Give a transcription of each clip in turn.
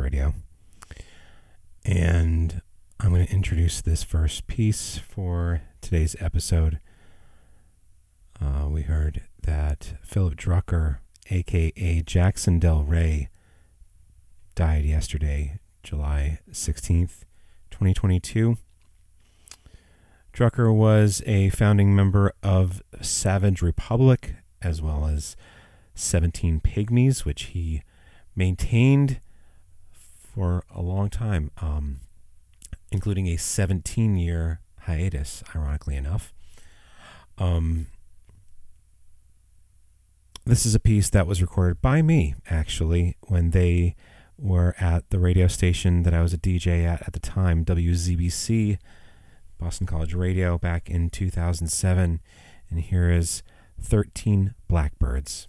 Radio. And I'm going to introduce this first piece for today's episode. Uh, we heard that Philip Drucker, aka Jackson Del Rey, died yesterday, July 16th, 2022. Drucker was a founding member of Savage Republic as well as 17 Pygmies, which he maintained for a long time, um, including a 17 year hiatus, ironically enough. Um, this is a piece that was recorded by me, actually, when they were at the radio station that I was a DJ at at the time, WZBC, Boston College Radio, back in 2007. And here is 13 Blackbirds.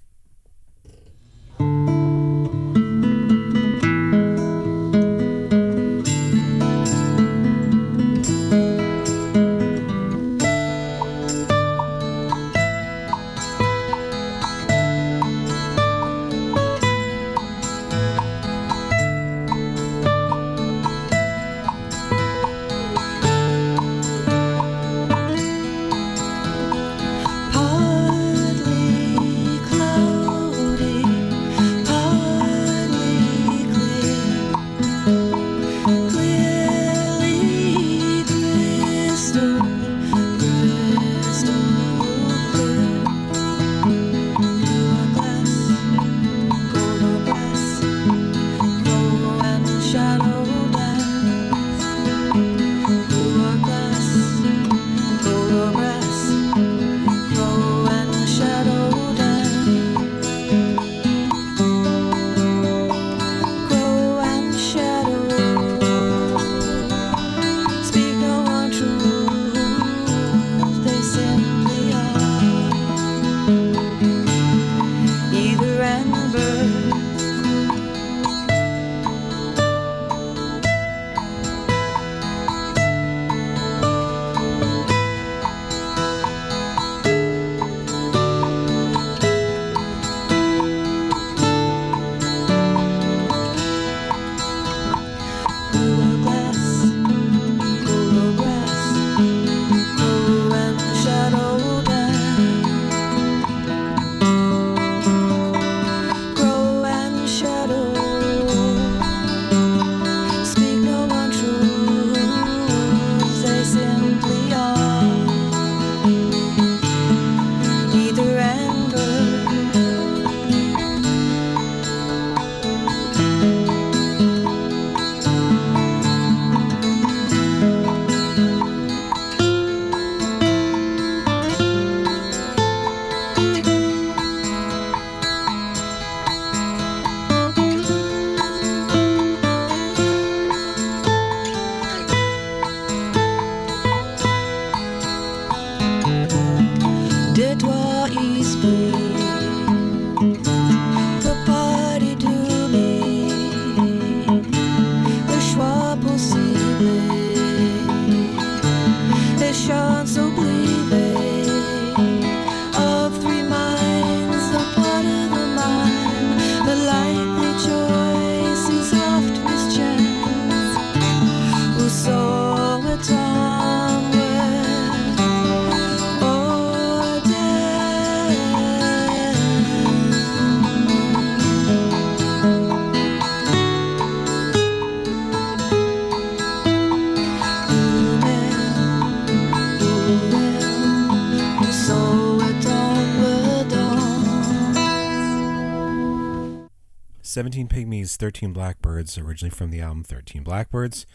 17 Pygmies, 13 Blackbirds, originally from the album 13 Blackbirds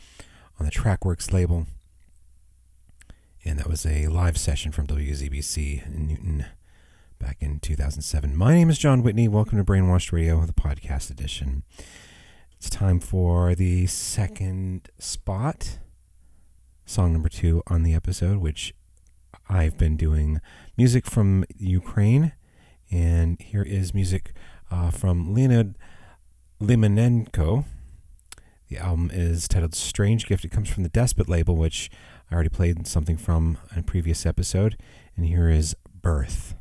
on the Trakwerx label. And that was a live session from WZBC in Newton back in 2007. My name is Jon Whitney. Welcome to Brainwashed Radio, the podcast edition. It's time for the second spot, song number two on the episode, which I've been doing music from Ukraine. And here is music uh, from Leonid Limanenko. The album is titled Strange Gift. It comes from the Despot label, which I already played something from in a previous episode. And here is Birth.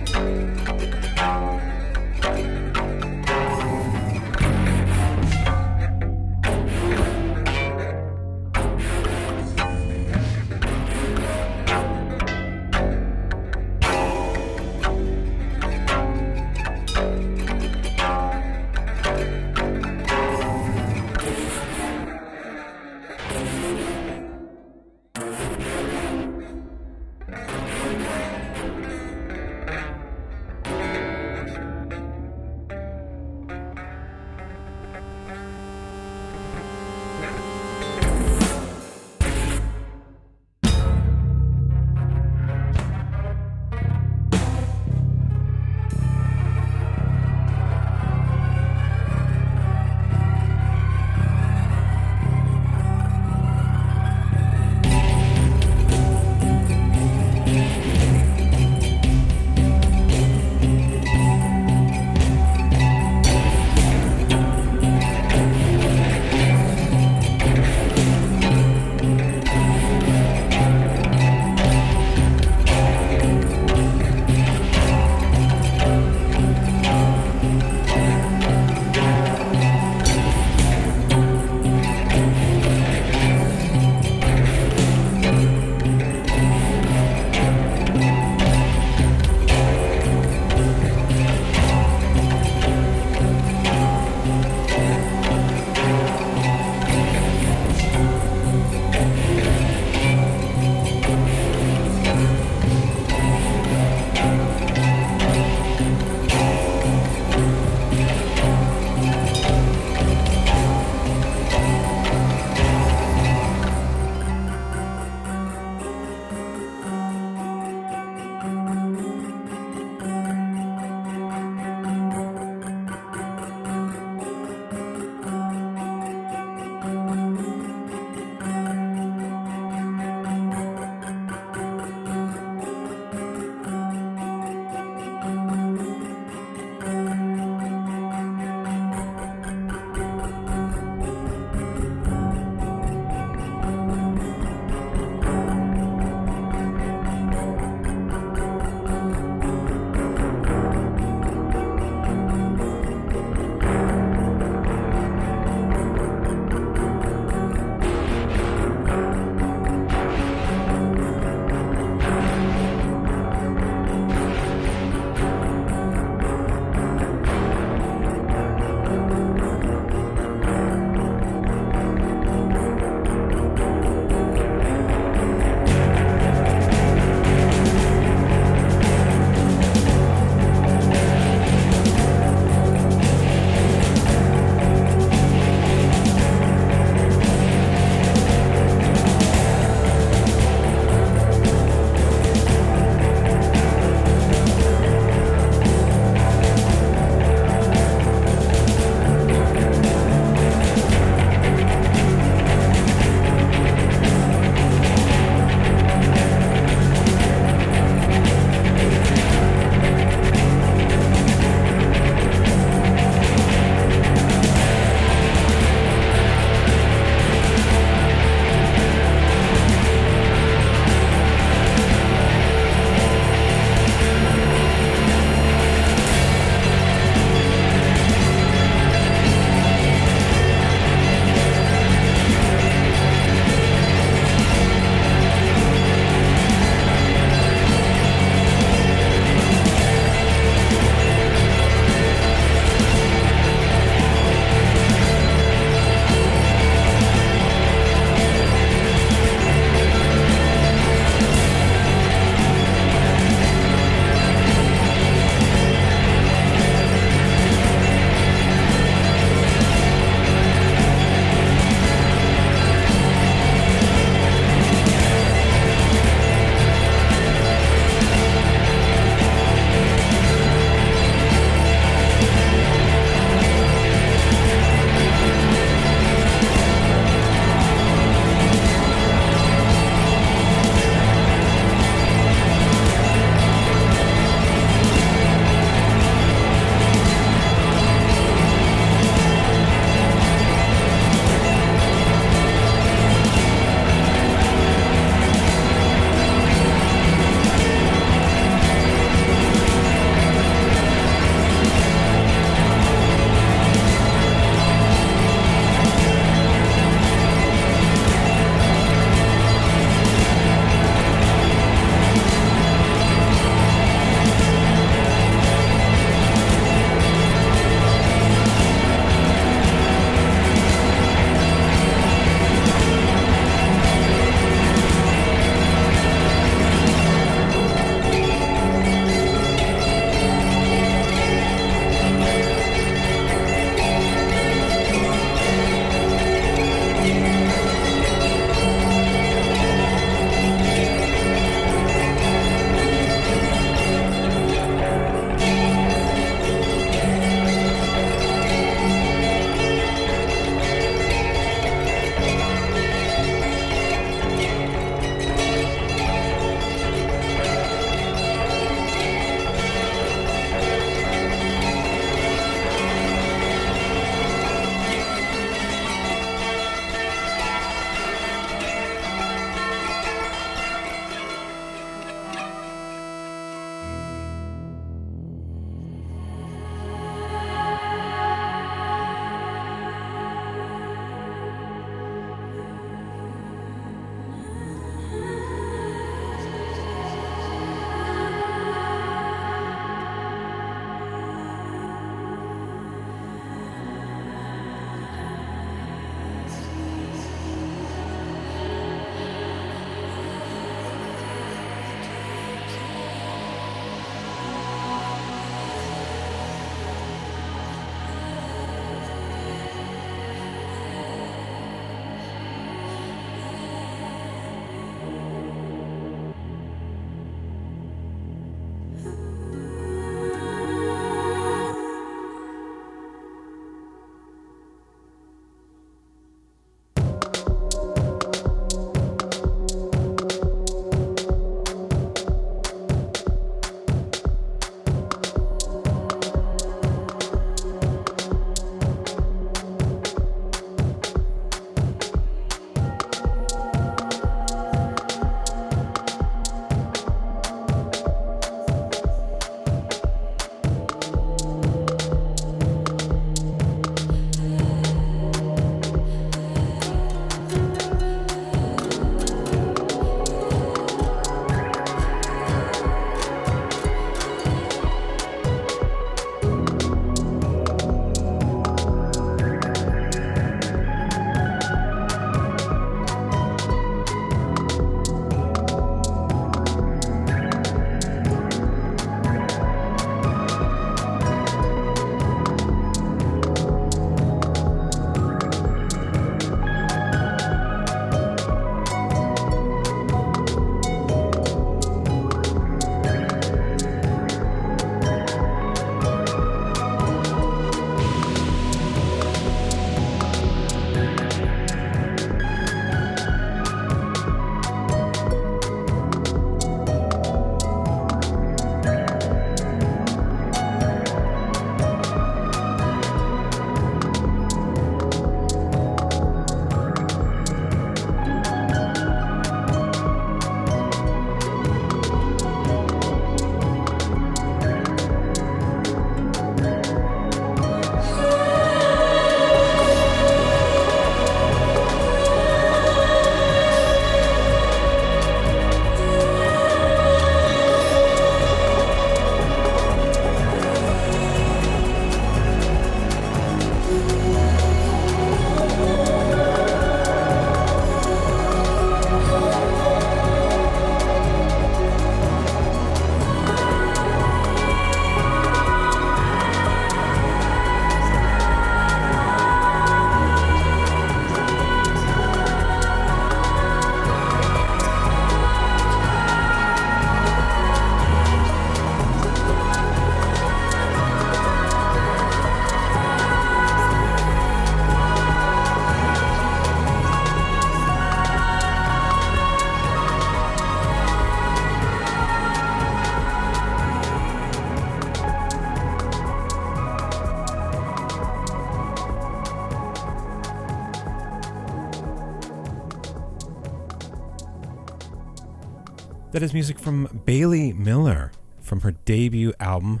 That is music from Bailey Miller from her debut album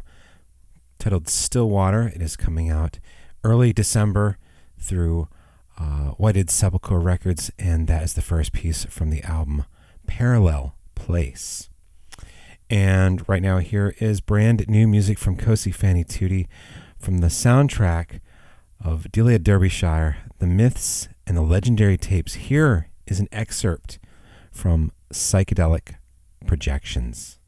titled Still Water. It is coming out early December through uh, Whited Sepulchre Records, and that is the first piece from the album Parallel Place. And right now, here is brand new music from Cosey Fanni Tutti from the soundtrack of Delia Derbyshire, The Myths and the Legendary Tapes. Here is an excerpt from Psychedelic Projections.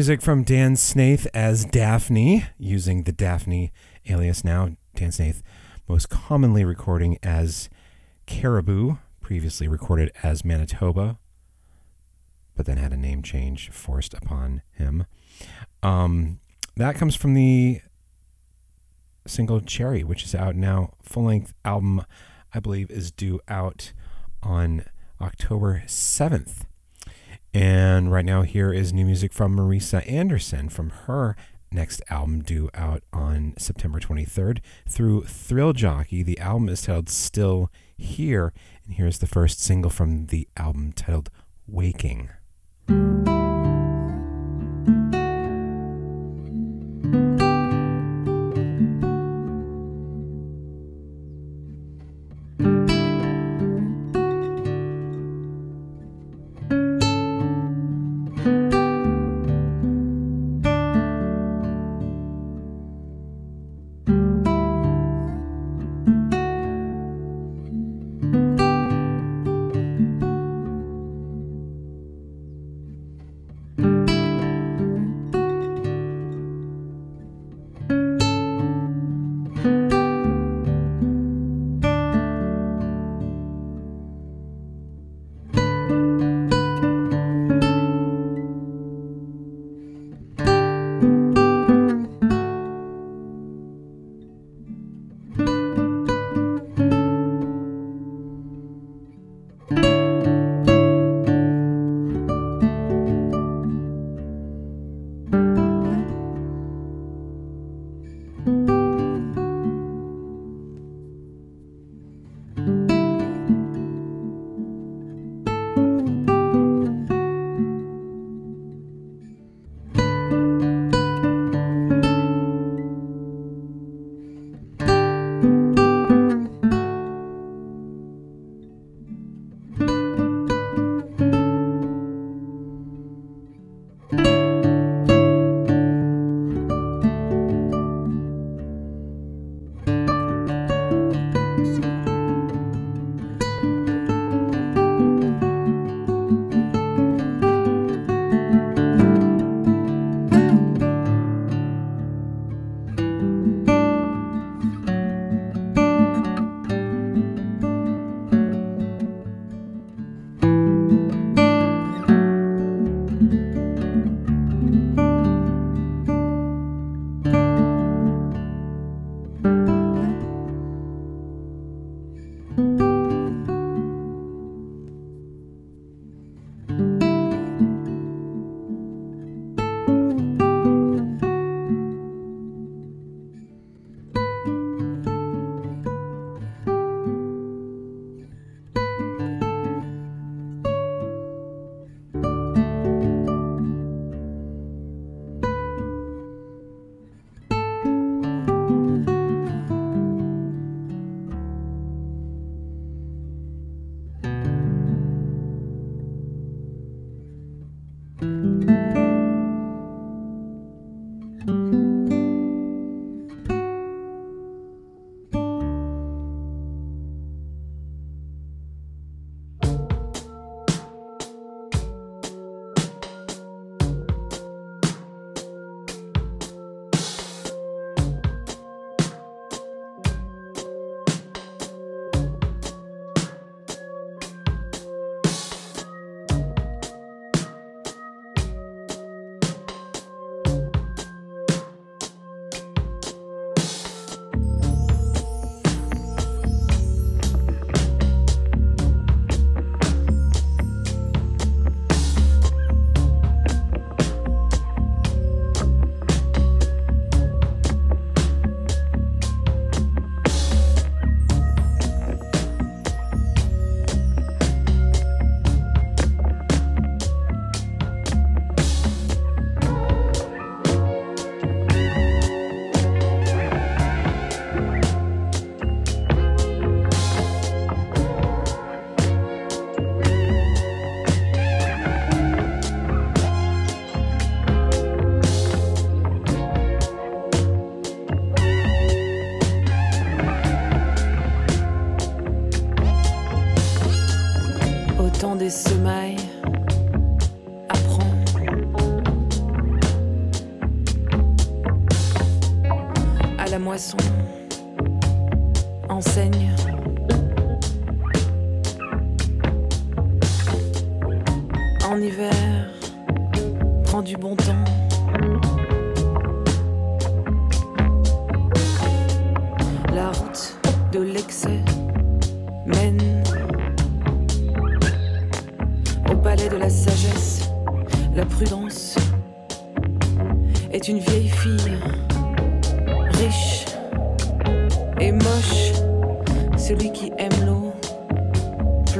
Music from Dan Snaith as Daphni, using the Daphni alias now. Dan Snaith, most commonly recording as Caribou, previously recorded as Manitoba, but then had a name change forced upon him. Um, that comes from the single Cherry, which is out now. Full length album, I believe, is due out on October 7th. And right now, here is new music from Marisa Anderson from her next album due out on September 23rd through Thrill Jockey. The album is titled Still Here. And here's the first single from the album titled Waking.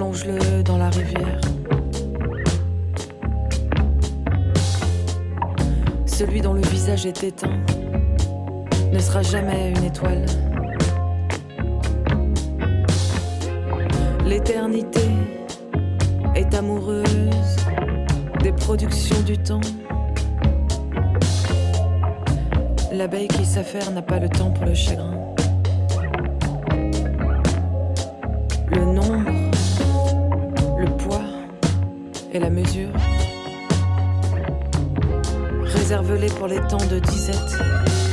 Plonge-le dans la rivière. Celui dont le visage est éteint ne sera jamais une étoile. L'éternité est amoureuse des productions du temps. L'abeille qui s'affaire n'a pas le temps pour le chagrin. Pour les temps de disette.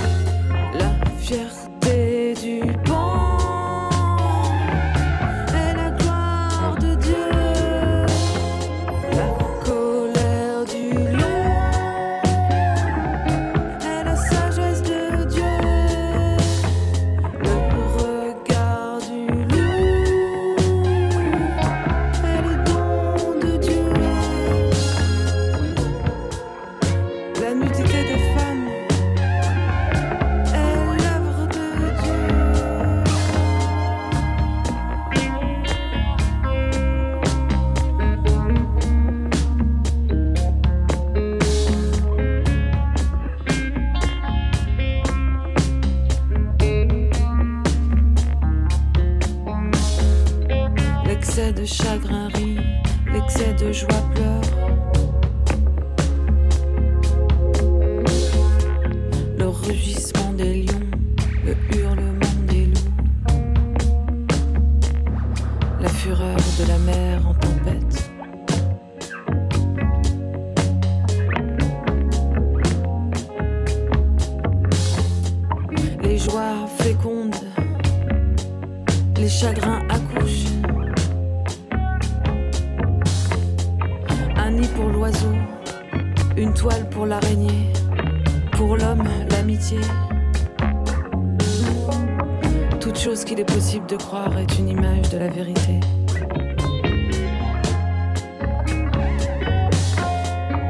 Joies fécondes, les chagrins accouchent. Un nid pour l'oiseau, une toile pour l'araignée, pour l'homme l'amitié. Toute chose qu'il est possible de croire est une image de la vérité.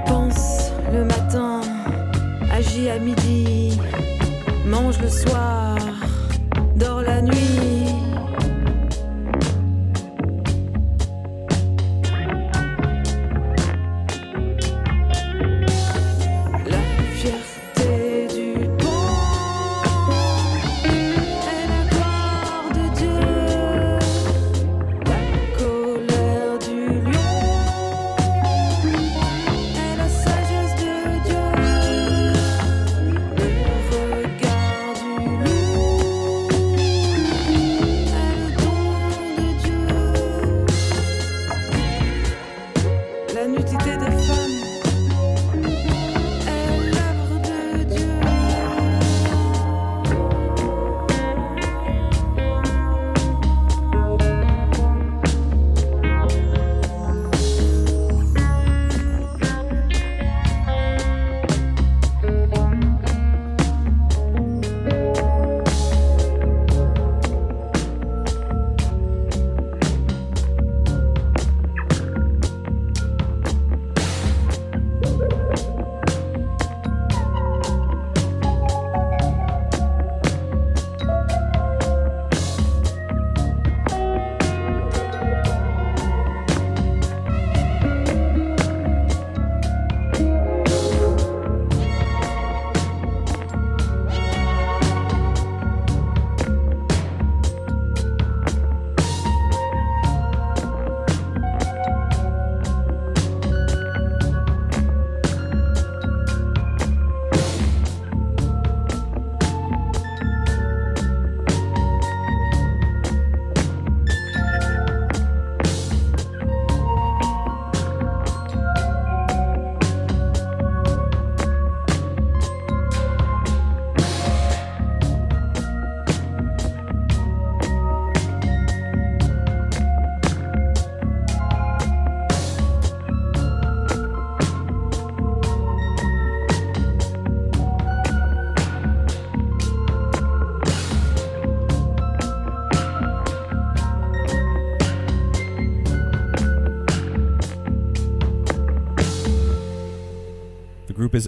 Pense le matin, agis à midi, mange le soir,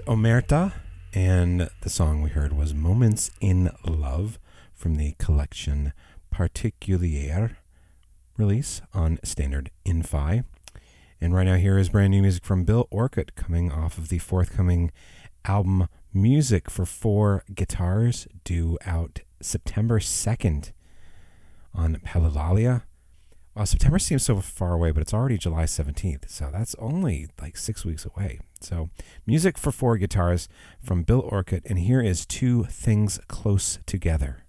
Omertà, and the song we heard was Moments in Love from the collection Particulière release on Standard In-Fi. And right now, here is brand new music from Bill Orcutt coming off of the forthcoming album Music for Four Guitars, due out September 2nd on Palilalia. Well, September seems so far away, but it's already July 17th, so that's only like six weeks away. So, music for four guitars from Bill Orcutt, and here is Two Things Close Together.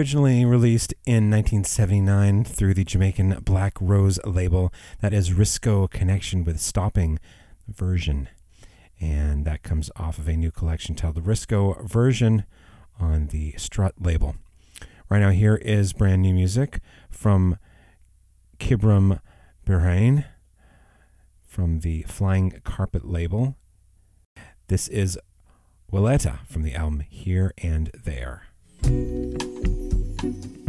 Originally released in 1979 through the Jamaican Black Rose label. That is Risco Connection with Stopping version. And that comes off of a new collection titled the Risco version on the Strut label. Right now, here is brand new music from Kibrom Birhane from the Flying Carpet label. This is Weleta from the album Here and There. That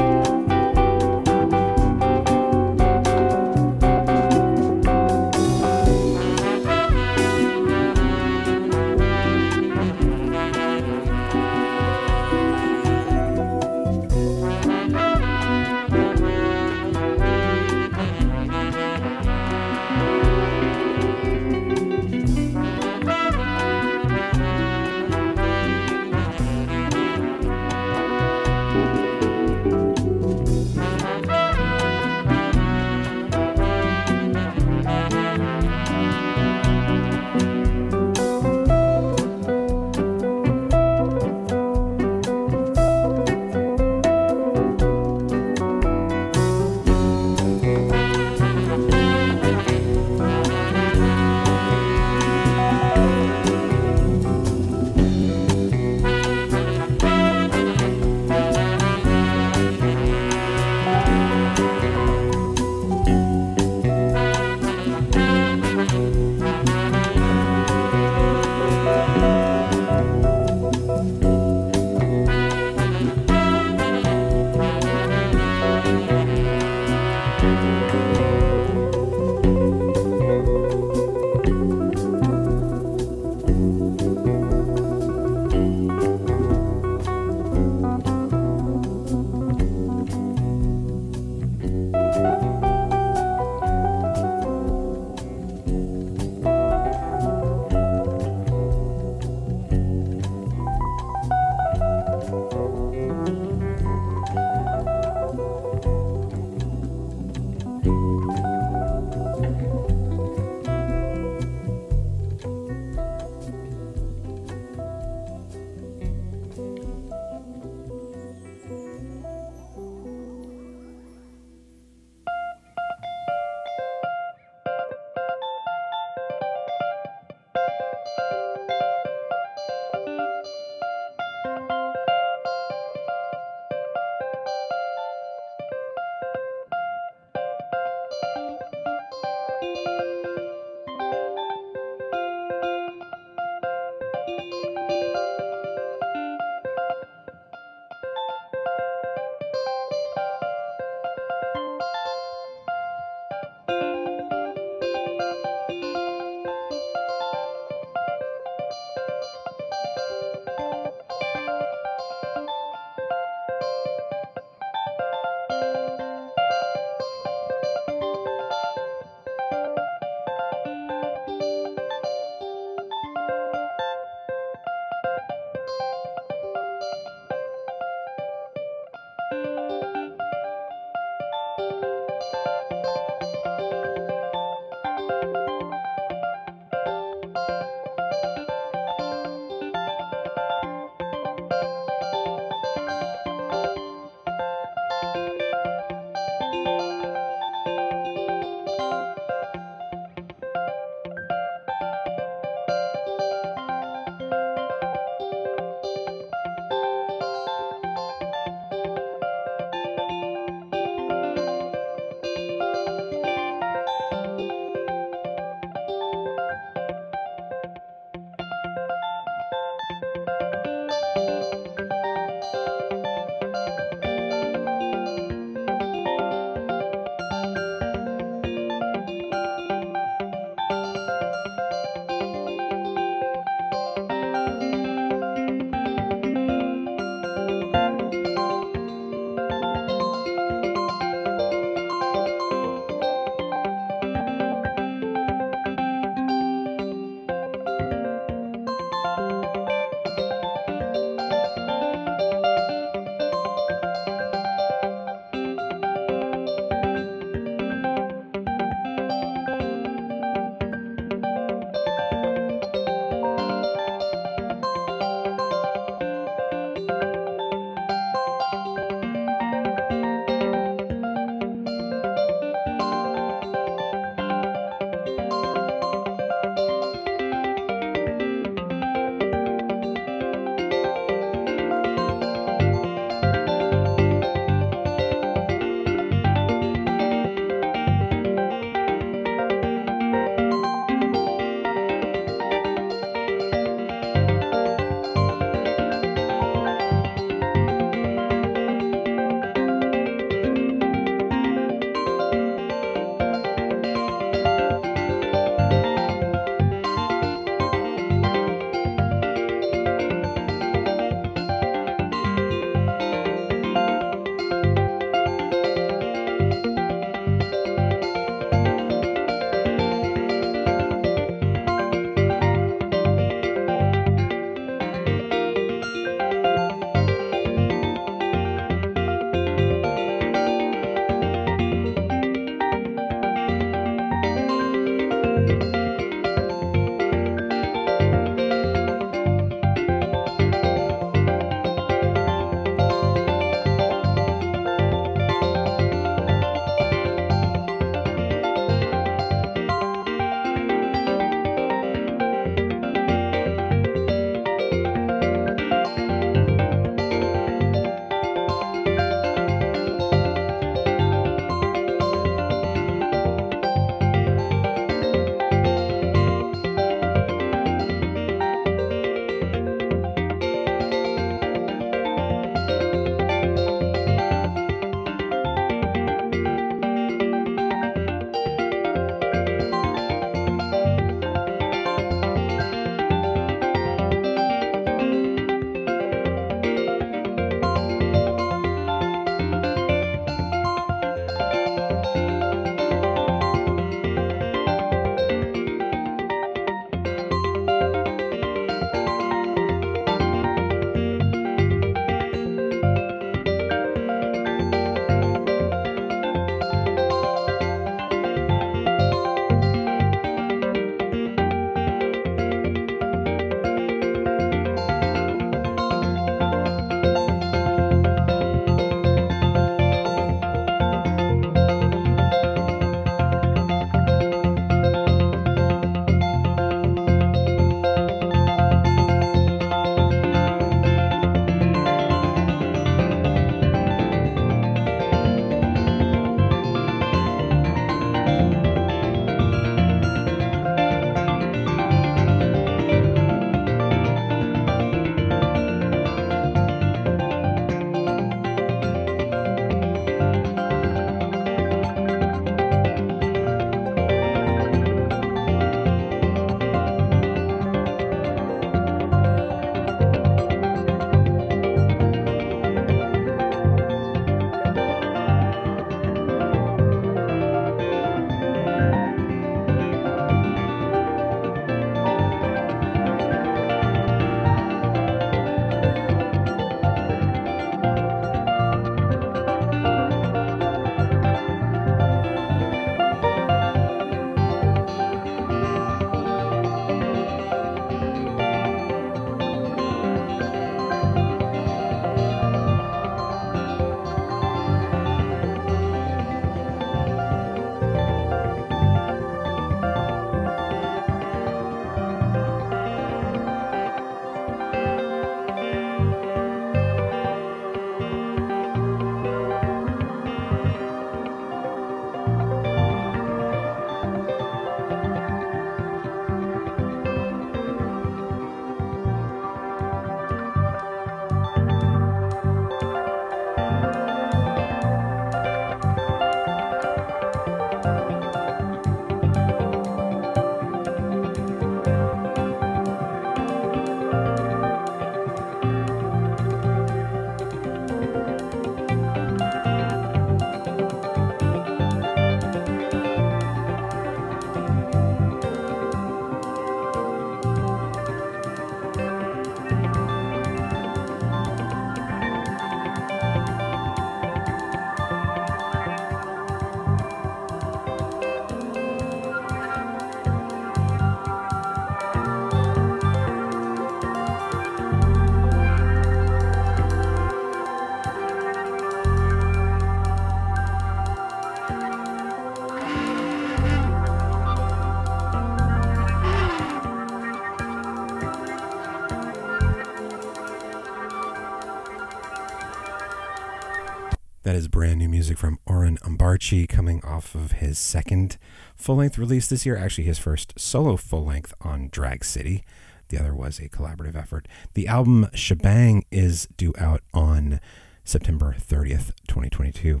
brand new music from Oren Ambarchi coming off of his second full length release this year. Actually, his first solo full length on Drag City. The other was a collaborative effort. The album Shebang is due out on September 30th, 2022.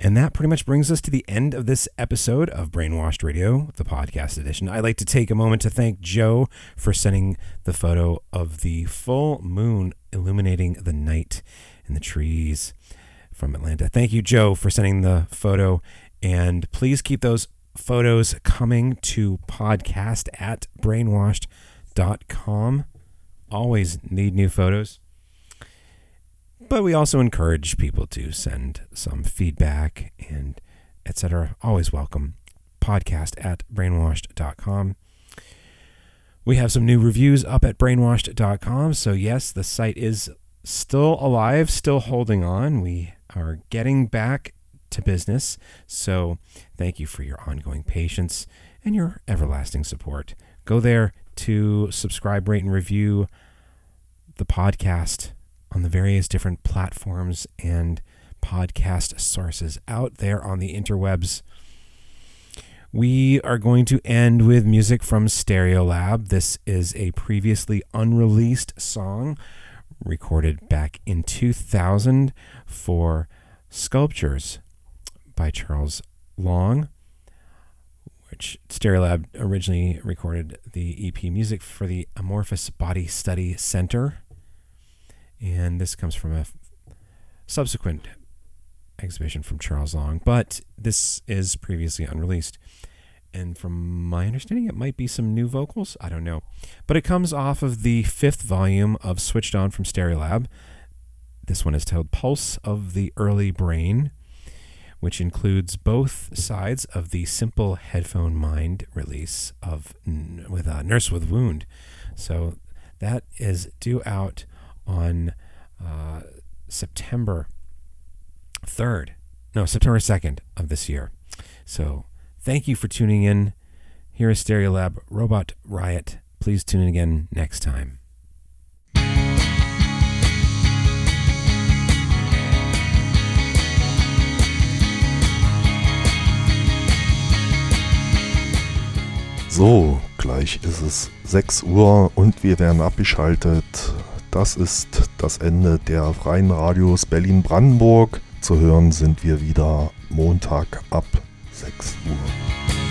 And that pretty much brings us to the end of this episode of Brainwashed Radio, the podcast edition. I'd like to take a moment to thank Joe for sending the photo of the full moon illuminating the night in the trees from Atlanta. Thank you, Joe, for sending the photo. And please keep those photos coming to podcast at brainwashed.com. Always need new photos. But we also encourage people to send some feedback and etc. Always welcome. Podcast at brainwashed.com. We have some new reviews up at brainwashed.com. So, yes, the site is still alive, still holding on. We are getting back to business. So, thank you for your ongoing patience and your everlasting support. Go there to subscribe, rate, and review the podcast on the various different platforms and podcast sources out there on the interwebs. We are going to end with music from Stereolab. This is a previously unreleased song recorded back in 2000 for Sculptures by Charles Long, which Stereolab originally recorded the EP music for the Amorphous Body Study Center and this comes from a subsequent exhibition from Charles Long, but this is previously unreleased. And from my understanding, it might be some new vocals. I don't know. But it comes off of the fifth volume of Switched On from Stereolab. This one is titled Pulse of the Early Brain, which includes both sides of the Simple Headphone Mind release of with a Nurse with Wound. So that is due out on uh, September 3rd, no, September 2nd of this year. So thank you for tuning in. Here is Stereolab Robot Riot. Please tune in again next time. So, gleich ist es 6 Uhr und wir werden abgeschaltet. Das ist das Ende der Freien Radios Berlin-Brandenburg. Zu hören sind wir wieder Montag ab 6 Uhr.